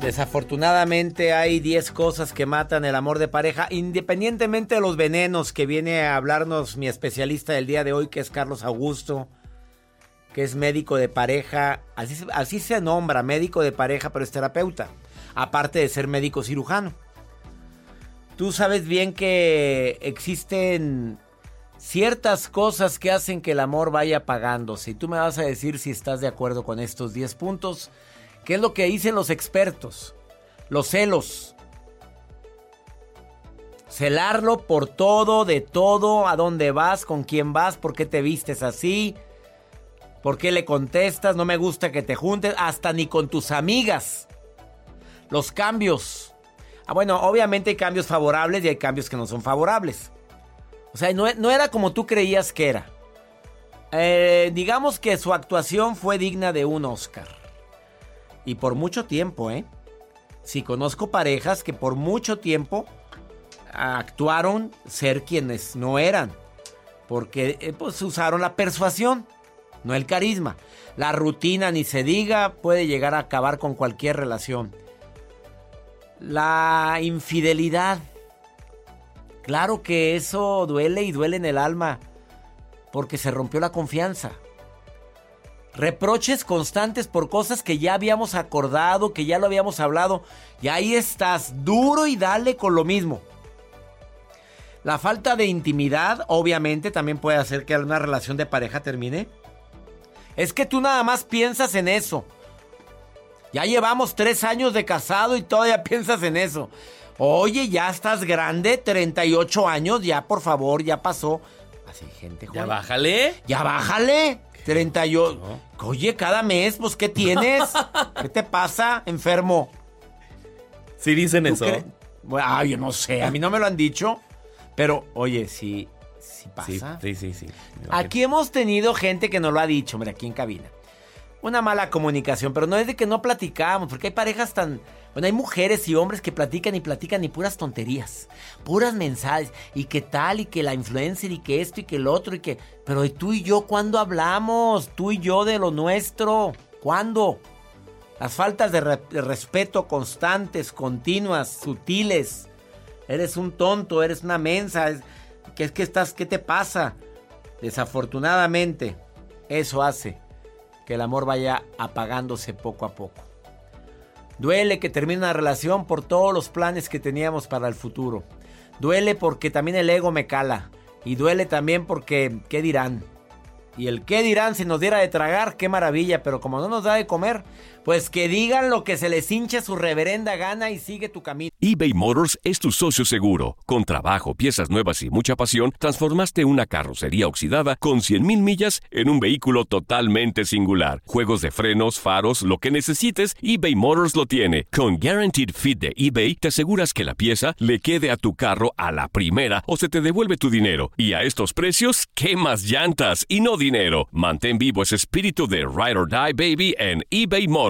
Desafortunadamente hay 10 cosas que matan el amor de pareja, independientemente de los venenos que viene a hablarnos mi especialista del día de hoy, que es Carlos Augusto, que es médico de pareja, así, se nombra, médico de pareja, pero es terapeuta, aparte de ser médico cirujano. Tú sabes bien que existen ciertas cosas que hacen que el amor vaya apagándose. Y tú me vas a decir si estás de acuerdo con estos 10 puntos. ¿Qué es lo que dicen los expertos? Los celos. Celarlo por todo, de todo, a dónde vas, con quién vas, por qué te vistes así, por qué le contestas, no me gusta que te juntes, hasta ni con tus amigas. Los cambios. Ah, bueno, obviamente hay cambios favorables y hay cambios que no son favorables. O sea, no, no era como tú creías que era. Eh, digamos que su actuación fue digna de un Oscar. Y por mucho tiempo, ¿eh? Sí, conozco parejas que por mucho tiempo actuaron ser quienes no eran. Porque eh, pues usaron la persuasión, no el carisma. La rutina, ni se diga, puede llegar a acabar con cualquier relación. La infidelidad. Claro que eso duele y duele en el alma. Porque se rompió la confianza. Reproches constantes por cosas que ya habíamos acordado, que ya lo habíamos hablado. Y ahí estás, duro y dale con lo mismo. La falta de intimidad, obviamente, también puede hacer que una relación de pareja termine. Es que tú nada más piensas en eso. Ya llevamos tres años de casado y todavía piensas en eso. Oye, ya estás grande, 38 años, ya por favor, ya pasó. Así, gente, Ya bájale. Ya bájale. 38. Oye, cada mes, pues, ¿qué tienes? ¿Qué te pasa, enfermo? Sí dicen eso. Bueno, ah, yo no sé, a mí no me lo han dicho. Pero, oye, sí, sí pasa. Sí, sí, sí. Aquí hemos tenido gente que nos lo ha dicho, mira, aquí en cabina. Una mala comunicación, pero no es de que no platicamos, porque hay parejas tan... Bueno, hay mujeres y hombres que platican y platican y puras tonterías, puras mensajes, y que tal, y que la influencer, y que esto, y que el otro, y que... Pero ¿y tú y yo cuándo hablamos? Tú y yo de lo nuestro. ¿Cuándo? Las faltas de, re- de respeto constantes, continuas, sutiles. Eres un tonto, eres una mensa. ¿Qué es que estás? ¿Qué te pasa? Desafortunadamente, eso hace que el amor vaya apagándose poco a poco. Duele que termine una relación por todos los planes que teníamos para el futuro. Duele porque también el ego me cala. Y duele también porque, ¿qué dirán? Y el qué dirán si nos diera de tragar, qué maravilla, pero como no nos da de comer, pues que digan lo que se les hinche su reverenda gana y sigue tu camino. eBay Motors es tu socio seguro. Con trabajo, piezas nuevas y mucha pasión, transformaste una carrocería oxidada con 100.000 millas en un vehículo totalmente singular. Juegos de frenos, faros, lo que necesites, eBay Motors lo tiene. Con Guaranteed Fit de eBay, te aseguras que la pieza le quede a tu carro a la primera o se te devuelve tu dinero. Y a estos precios, ¿qué más llantas y no dinero? Mantén vivo ese espíritu de Ride or Die Baby en eBay Motors.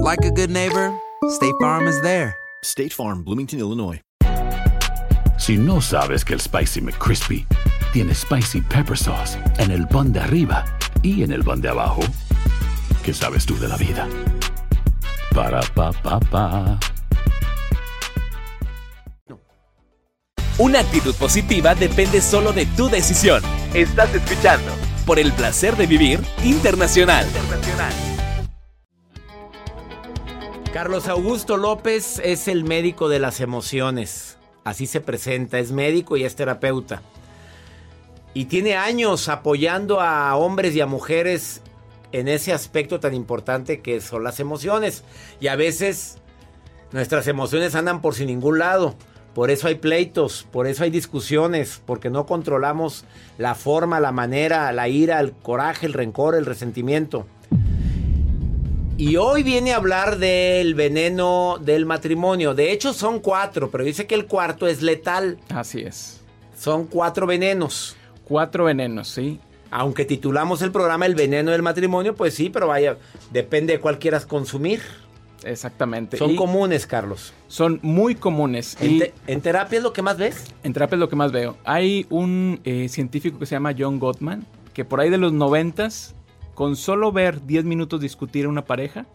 like a good neighbor, State Farm is there. State Farm, Bloomington, Illinois. Si no sabes que el Spicy McCrispy tiene Spicy Pepper Sauce en el pan de arriba y en el pan de abajo, ¿qué sabes tú de la vida? Para, pa, pa, pa. Una actitud positiva depende solo de tu decisión. Estás escuchando por el placer de vivir internacional. Carlos Augusto López es el médico de las emociones. Así se presenta, es médico y es terapeuta. Y tiene años apoyando a hombres y a mujeres en ese aspecto tan importante que son las emociones. Y a veces nuestras emociones andan por sin ningún lado. Por eso hay pleitos, por eso hay discusiones, porque no controlamos la forma, la manera, la ira, el coraje, el rencor, el resentimiento. Y hoy viene a hablar del veneno del matrimonio. De hecho son cuatro, pero dice que el cuarto es letal. Así es. Son cuatro venenos. Cuatro venenos, sí. Aunque titulamos el programa El veneno del matrimonio, pues sí, pero vaya, depende de cuál quieras consumir. Exactamente. Son Y comunes, Carlos. son muy comunes. ¿En, y te- en terapia es lo que más ves? en terapia es lo que más veo. Hay un eh, científico que se llama John Gottman, que por ahí de los noventas, con solo ver 10 minutos discutir a una pareja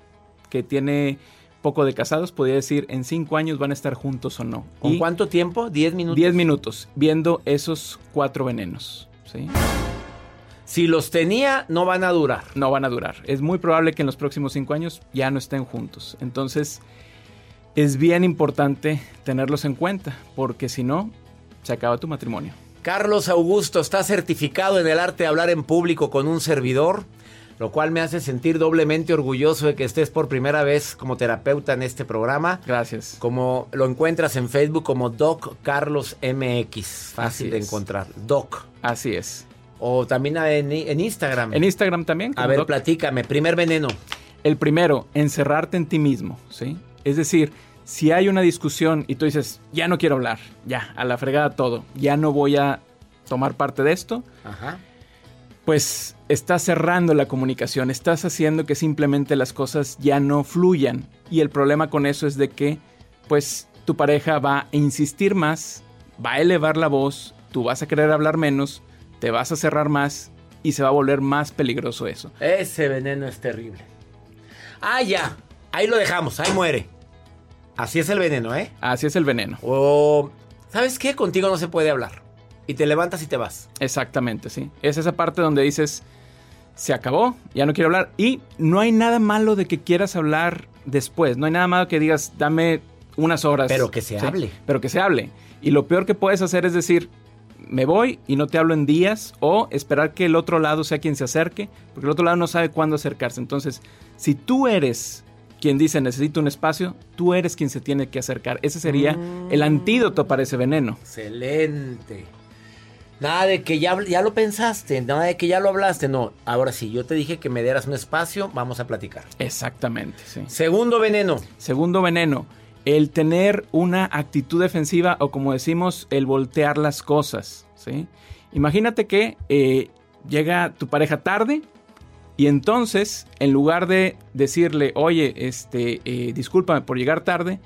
que tiene poco de casados, podría decir en 5 años van a estar juntos o no. ¿Con Y cuánto tiempo? ¿10 minutos? 10 minutos viendo esos cuatro venenos. ¿sí? Si los tenía, no van a durar. no van a durar. Es muy probable que en los próximos cinco años ya no estén juntos. Entonces, es bien importante tenerlos en cuenta, porque si no, se acaba tu matrimonio. Carlos Augusto está certificado en el arte de hablar en público con un servidor, lo cual me hace sentir doblemente orgulloso de que estés por primera vez como terapeuta en este programa. Gracias. Como lo encuentras en Facebook como Doc Carlos MX, fácil Así de es. encontrar. Doc. Así es. O también en, en Instagram. En Instagram también. A ver, Doc. platícame. Primer veneno. El primero, encerrarte en ti mismo, ¿sí? Es decir, si hay una discusión y tú dices, ya no quiero hablar, ya, a la fregada todo, ya no voy a tomar parte de esto, Ajá. pues estás cerrando la comunicación, estás haciendo que simplemente las cosas ya no fluyan. Y el problema con eso es de que, pues, tu pareja va a insistir más, va a elevar la voz, tú vas a querer hablar menos, te vas a cerrar más y se va a volver más peligroso eso. Ese veneno es terrible. Ah, ya. Ahí lo dejamos. Ahí muere. Así es el veneno, ¿eh? Así es el veneno. O, ¿sabes qué? Contigo no se puede hablar. Y te levantas y te vas. Exactamente, sí. Es esa parte donde dices, se acabó, ya no quiero hablar. Y no hay nada malo de que quieras hablar después. No hay nada malo que digas, dame unas horas. Pero que se hable. Pero que se hable. Y lo peor que puedes hacer es decir, me voy y no te hablo en días o esperar que el otro lado sea quien se acerque, porque el otro lado no sabe cuándo acercarse. Entonces, si tú eres quien dice necesito un espacio, tú eres quien se tiene que acercar. Ese sería el antídoto para ese veneno. Excelente. Nada de que ya, ya lo pensaste, nada de que ya lo hablaste. No, ahora sí, yo te dije que me dieras un espacio, vamos a platicar. Exactamente, sí. Segundo veneno. Segundo veneno, el tener una actitud defensiva o como decimos, el voltear las cosas, ¿sí? Imagínate que eh, llega tu pareja tarde Y entonces, en lugar de decirle, oye, este, eh, discúlpame por llegar tarde,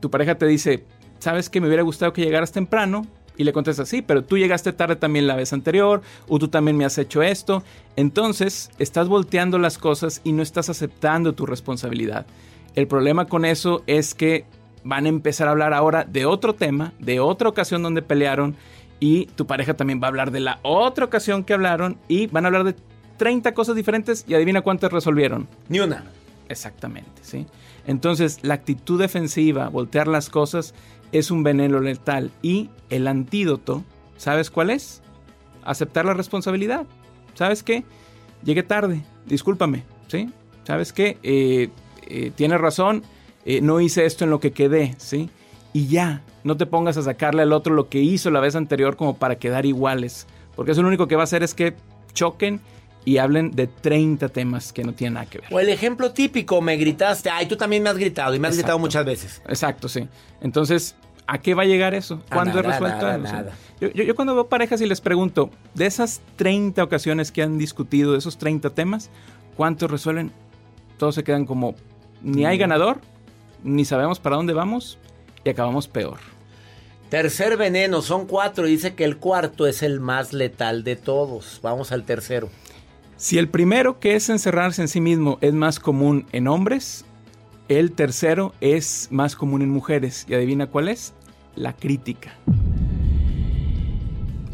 tu pareja te dice, ¿sabes que me hubiera gustado que llegaras temprano? Y le contestas, sí, pero tú llegaste tarde también la vez anterior, o tú también me has hecho esto. Entonces, estás volteando las cosas y no estás aceptando tu responsabilidad. El problema con eso es que van a empezar a hablar ahora de otro tema, de otra ocasión donde pelearon, y tu pareja también va a hablar de la otra ocasión que hablaron, y van a hablar de 30 cosas diferentes, y adivina cuántas resolvieron. Ni una. Exactamente, ¿sí? Entonces, la actitud defensiva, voltear las cosas, es un veneno letal. Y el antídoto, ¿sabes cuál es? Aceptar la responsabilidad. ¿Sabes qué? Llegué tarde, discúlpame, ¿sí? ¿Sabes qué? Eh, eh, tienes razón, eh, no hice esto en lo que quedé, ¿sí? Y ya, no te pongas a sacarle al otro lo que hizo la vez anterior como para quedar iguales. Porque eso lo único que va a hacer es que choquen y hablen de 30 temas que no tienen nada que ver. O el ejemplo típico, me gritaste, ay, tú también me has gritado y me has gritado muchas veces. Exacto, sí. Entonces, ¿a qué va a llegar eso? ¿Cuándo he resuelto nada, nada. Yo, yo- yo cuando veo parejas y les pregunto, de esas 30 ocasiones que han discutido, de esos 30 temas, ¿cuántos resuelven? Todos se quedan como, ni hay ganador, ni sabemos para dónde vamos y acabamos peor. Tercer veneno, son cuatro. Dice que el cuarto es el más letal de todos. Vamos al tercero. Si el primero, que es encerrarse en sí mismo, es más común en hombres, el tercero es más común en mujeres. ¿Y adivina cuál es? La crítica.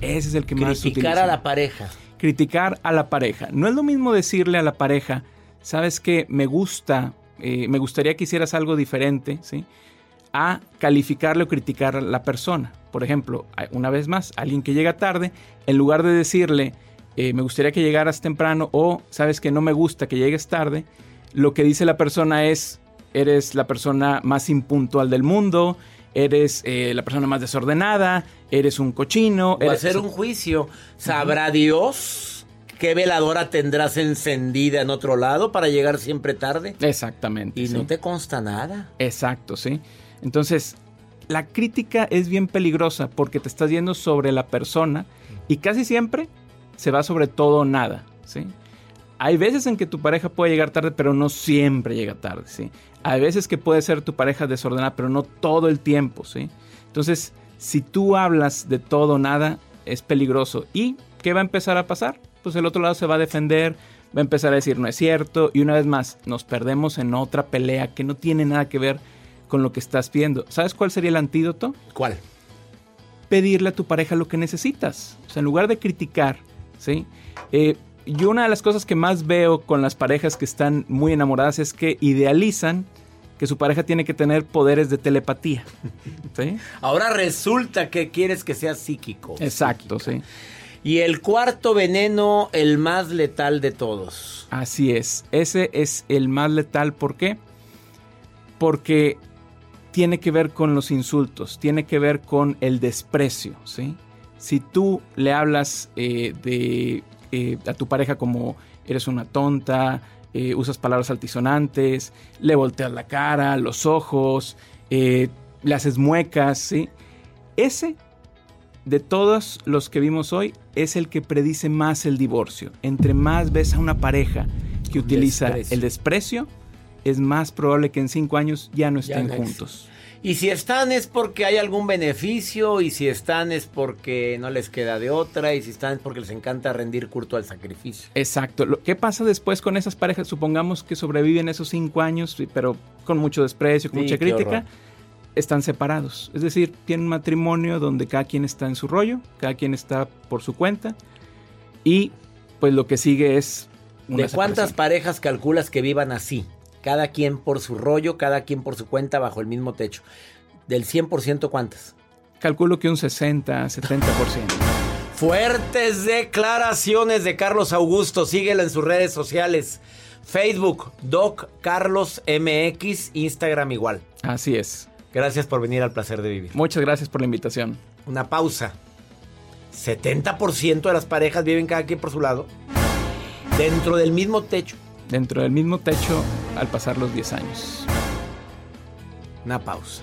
Ese es el que más se Criticar a la pareja. Criticar a la pareja. No es lo mismo decirle a la pareja, sabes que me gusta, eh, me gustaría que hicieras algo diferente, ¿sí? A calificarle o criticar a la persona. Por ejemplo, una vez más, alguien que llega tarde, en lugar de decirle, eh, me gustaría que llegaras temprano o sabes que no me gusta que llegues tarde, lo que dice la persona es, eres la persona más impuntual del mundo, eres eh, la persona más desordenada, eres un cochino. Eres- hacer un juicio. ¿Sabrá Dios qué veladora tendrás encendida en otro lado para llegar siempre tarde? Exactamente. Y sí. no te consta nada. Exacto, sí. Entonces, la crítica es bien peligrosa porque te estás yendo sobre la persona y casi siempre se va sobre todo o nada, ¿sí? Hay veces en que tu pareja puede llegar tarde, pero no siempre llega tarde, ¿sí? Hay veces que puede ser tu pareja desordenada, pero no todo el tiempo, ¿sí? Entonces, si tú hablas de todo o nada, es peligroso. ¿Y qué va a empezar a pasar? Pues el otro lado se va a defender, va a empezar a decir no es cierto y una vez más nos perdemos en otra pelea que no tiene nada que ver con lo que estás pidiendo. ¿Sabes cuál sería el antídoto? ¿Cuál? Pedirle a tu pareja lo que necesitas. O sea, en lugar de criticar, ¿sí? Eh, yo una de las cosas que más veo con las parejas que están muy enamoradas es que idealizan que su pareja tiene que tener poderes de telepatía. ¿Sí? Ahora resulta que quieres que sea psíquico. Exacto, sí. Y el cuarto veneno, el más letal de todos. Así es. Ese es el más letal. ¿Por qué? Porque tiene que ver con los insultos, tiene que ver con el desprecio, ¿sí? Si tú le hablas eh, de, eh, a tu pareja como eres una tonta, eh, usas palabras altisonantes, le volteas la cara, los ojos, eh, le haces muecas, ¿sí? Ese, de todos los que vimos hoy, es el que predice más el divorcio. Entre más ves a una pareja que utiliza desprecio. el desprecio, es más probable que en cinco años ya no Ya estén no juntos. Y si están es porque hay algún beneficio, y si están es porque no les queda de otra, y si están es porque les encanta rendir culto al sacrificio. Exacto. ¿Qué pasa después con esas parejas? Supongamos que sobreviven esos cinco años, pero con mucho desprecio, con Sí, mucha crítica. horror. Están separados. Es decir, tienen un matrimonio donde cada quien está en su rollo, cada quien está por su cuenta. Y pues lo que sigue es una ¿De cuántas parejas calculas que vivan así? Cada quien por su rollo, cada quien por su cuenta, bajo el mismo techo. Del 100%, ¿cuántas? Calculo que un 60, 70%. Fuertes declaraciones de Carlos Augusto. Síguelo en sus redes sociales. Facebook, Doc Carlos MX, Instagram igual. Así es. Gracias por venir al placer de vivir. Muchas gracias por la invitación. Una pausa. 70% de las parejas viven cada quien por su lado. Dentro del mismo techo. Dentro del mismo techo al pasar los 10 años. Una pausa.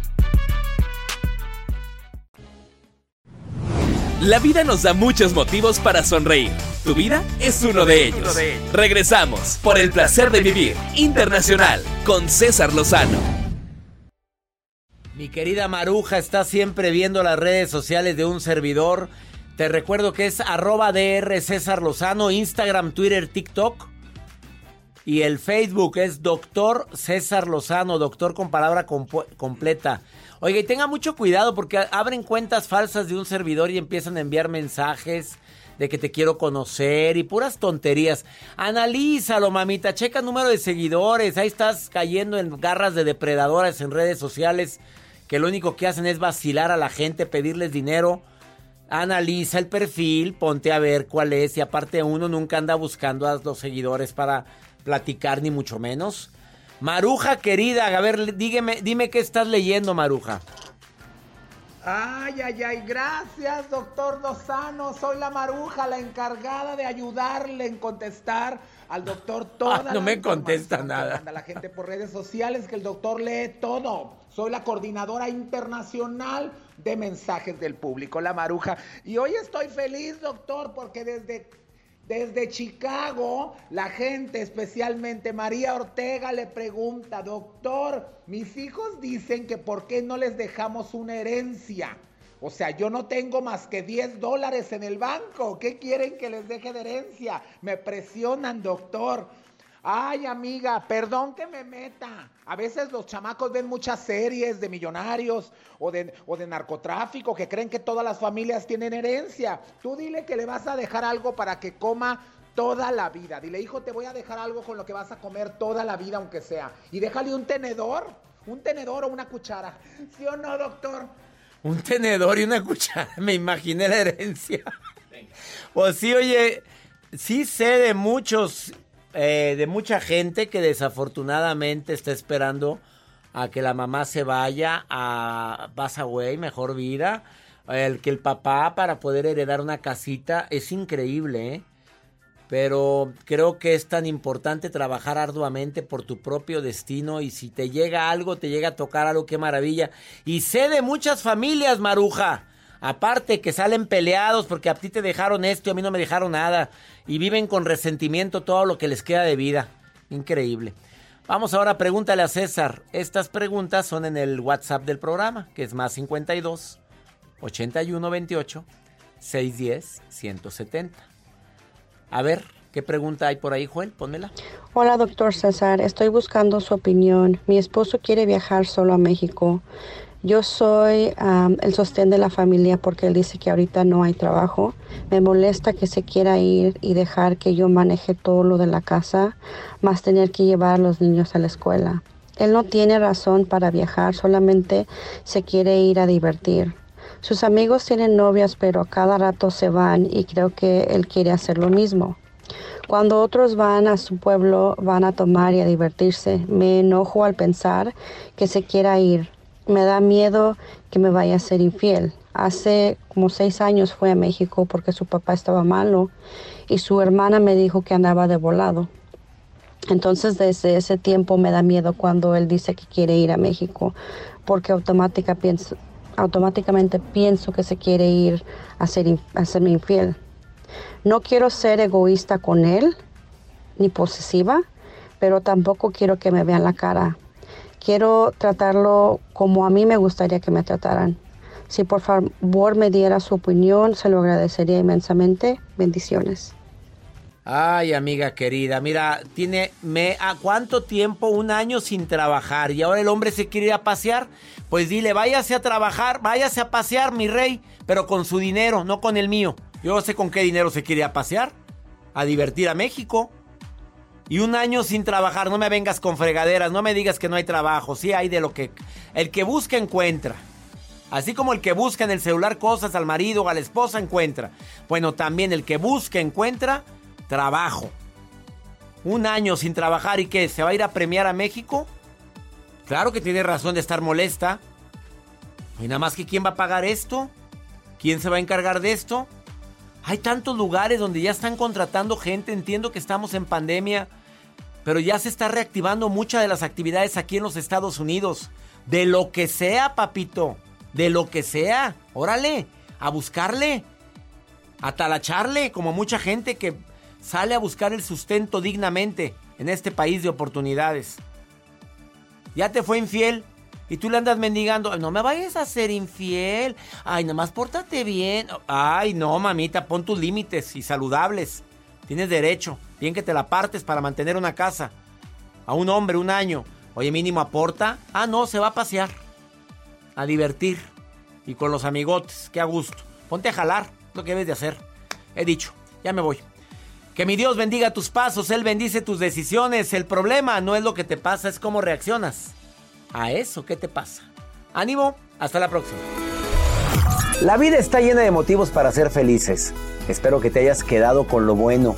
La vida nos da muchos motivos para sonreír. Tu vida es uno de ellos. Regresamos por el placer de vivir internacional con César Lozano. Mi querida Maruja está siempre viendo las redes sociales de un servidor. Te recuerdo que es arroba DR César Lozano, Instagram, Twitter, TikTok. Y el Facebook es Doctor César Lozano, doctor con palabra completa. Oiga, y tenga mucho cuidado porque abren cuentas falsas de un servidor y empiezan a enviar mensajes de que te quiero conocer y puras tonterías. Analízalo, mamita, checa número de seguidores. Ahí estás cayendo en garras de depredadores en redes sociales que lo único que hacen es vacilar a la gente, pedirles dinero. Analiza el perfil, ponte a ver cuál es y aparte uno nunca anda buscando a los seguidores para platicar ni mucho menos. Maruja querida, a ver, dígame, dime qué estás leyendo, Maruja. Ay, ay, ay, gracias, doctor Lozano. Soy la Maruja, la encargada de ayudarle en contestar al doctor toda ah, No me contesta nada. Manda la gente por redes sociales que el doctor lee todo. Soy la coordinadora internacional de mensajes del público, la Maruja. Y hoy estoy feliz, doctor, porque desde desde Chicago, la gente, especialmente María Ortega, le pregunta, doctor, mis hijos dicen que por qué no les dejamos una herencia. O sea, yo no tengo más que 10 dólares en el banco. ¿Qué quieren que les deje de herencia? Me presionan, doctor. Ay, amiga, perdón que me meta. A veces los chamacos ven muchas series de millonarios o de, o de narcotráfico que creen que todas las familias tienen herencia. Tú dile que le vas a dejar algo para que coma toda la vida. Dile, hijo, te voy a dejar algo con lo que vas a comer toda la vida, aunque sea. Y déjale un tenedor, un tenedor o una cuchara. ¿Sí o no, doctor? Un tenedor y una cuchara. Me imaginé la herencia. Pues sí, oye, sí sé de muchos eh, de mucha gente que desafortunadamente está esperando a que la mamá se vaya a Pass Away, mejor vida. El que el papá para poder heredar una casita es increíble, ¿eh? Pero creo que es tan importante trabajar arduamente por tu propio destino y si te llega algo, te llega a tocar algo, qué maravilla. Y sé de muchas familias, Maruja, Aparte que salen peleados porque a ti te dejaron esto y a mí no me dejaron nada. Y viven con resentimiento todo lo que les queda de vida. Increíble. Vamos ahora, pregúntale a César. Estas preguntas son en el WhatsApp del programa, que es más 52 81 28 610 170. A ver, ¿qué pregunta hay por ahí, Joel? Pónmela. Hola, doctor César. Estoy buscando su opinión. Mi esposo quiere viajar solo a México. Yo soy el sostén de la familia porque él dice que ahorita no hay trabajo. Me molesta que se quiera ir y dejar que yo maneje todo lo de la casa, más tener que llevar a los niños a la escuela. Él no tiene razón para viajar, solamente se quiere ir a divertir. Sus amigos tienen novias, pero a cada rato se van y creo que él quiere hacer lo mismo. Cuando otros van a su pueblo, van a tomar y a divertirse. Me enojo al pensar que se quiera ir me da miedo que me vaya a ser infiel. Hace como seis años fue a México porque su papá estaba malo y su hermana me dijo que andaba de volado. Entonces desde ese tiempo me da miedo cuando él dice que quiere ir a México porque automáticamente pienso que se quiere ir a, ser, a serme infiel. No quiero ser egoísta con él, ni posesiva, pero tampoco quiero que me vean la cara. Quiero tratarlo como a mí me gustaría que me trataran. Si por favor me diera su opinión, se lo agradecería inmensamente. Bendiciones. Ay, amiga querida, mira, tiene me a cuánto tiempo un año sin trabajar y ahora el hombre se quiere ir a pasear, pues dile, váyase a trabajar, váyase a pasear, mi rey, pero con su dinero, no con el mío. Yo no sé con qué dinero se quiere ir a pasear, a divertir a México. Y un año sin trabajar, no me vengas con fregaderas, no me digas que no hay trabajo, sí hay de lo que el que busca encuentra. Así como el que busca en el celular cosas al marido o a la esposa encuentra. Bueno, también el que busca encuentra trabajo. Un año sin trabajar y que se va a ir a premiar a México. Claro que tiene razón de estar molesta. Y nada más que quién va a pagar esto. ¿Quién se va a encargar de esto? Hay tantos lugares donde ya están contratando gente. Entiendo que estamos en pandemia. Pero ya se está reactivando muchas de las actividades aquí en los Estados Unidos. De lo que sea, papito. De lo que sea. Órale. A buscarle. A talacharle. Como mucha gente que sale a buscar el sustento dignamente en este país de oportunidades. Ya te fue infiel y tú le andas mendigando, no me vayas a ser infiel, ay, nomás pórtate bien, ay, no, mamita, pon tus límites y saludables, tienes derecho, bien que te la partes para mantener una casa, a un hombre un año, oye, mínimo aporta, ah, no, se va a pasear, a divertir y con los amigotes, qué a gusto, ponte a jalar, lo que debes de hacer, he dicho, ya me voy. Que mi Dios bendiga tus pasos, Él bendice tus decisiones. El problema no es lo que te pasa, es cómo reaccionas a eso que te pasa. Ánimo, hasta la próxima. La vida está llena de motivos para ser felices. Espero que te hayas quedado con lo bueno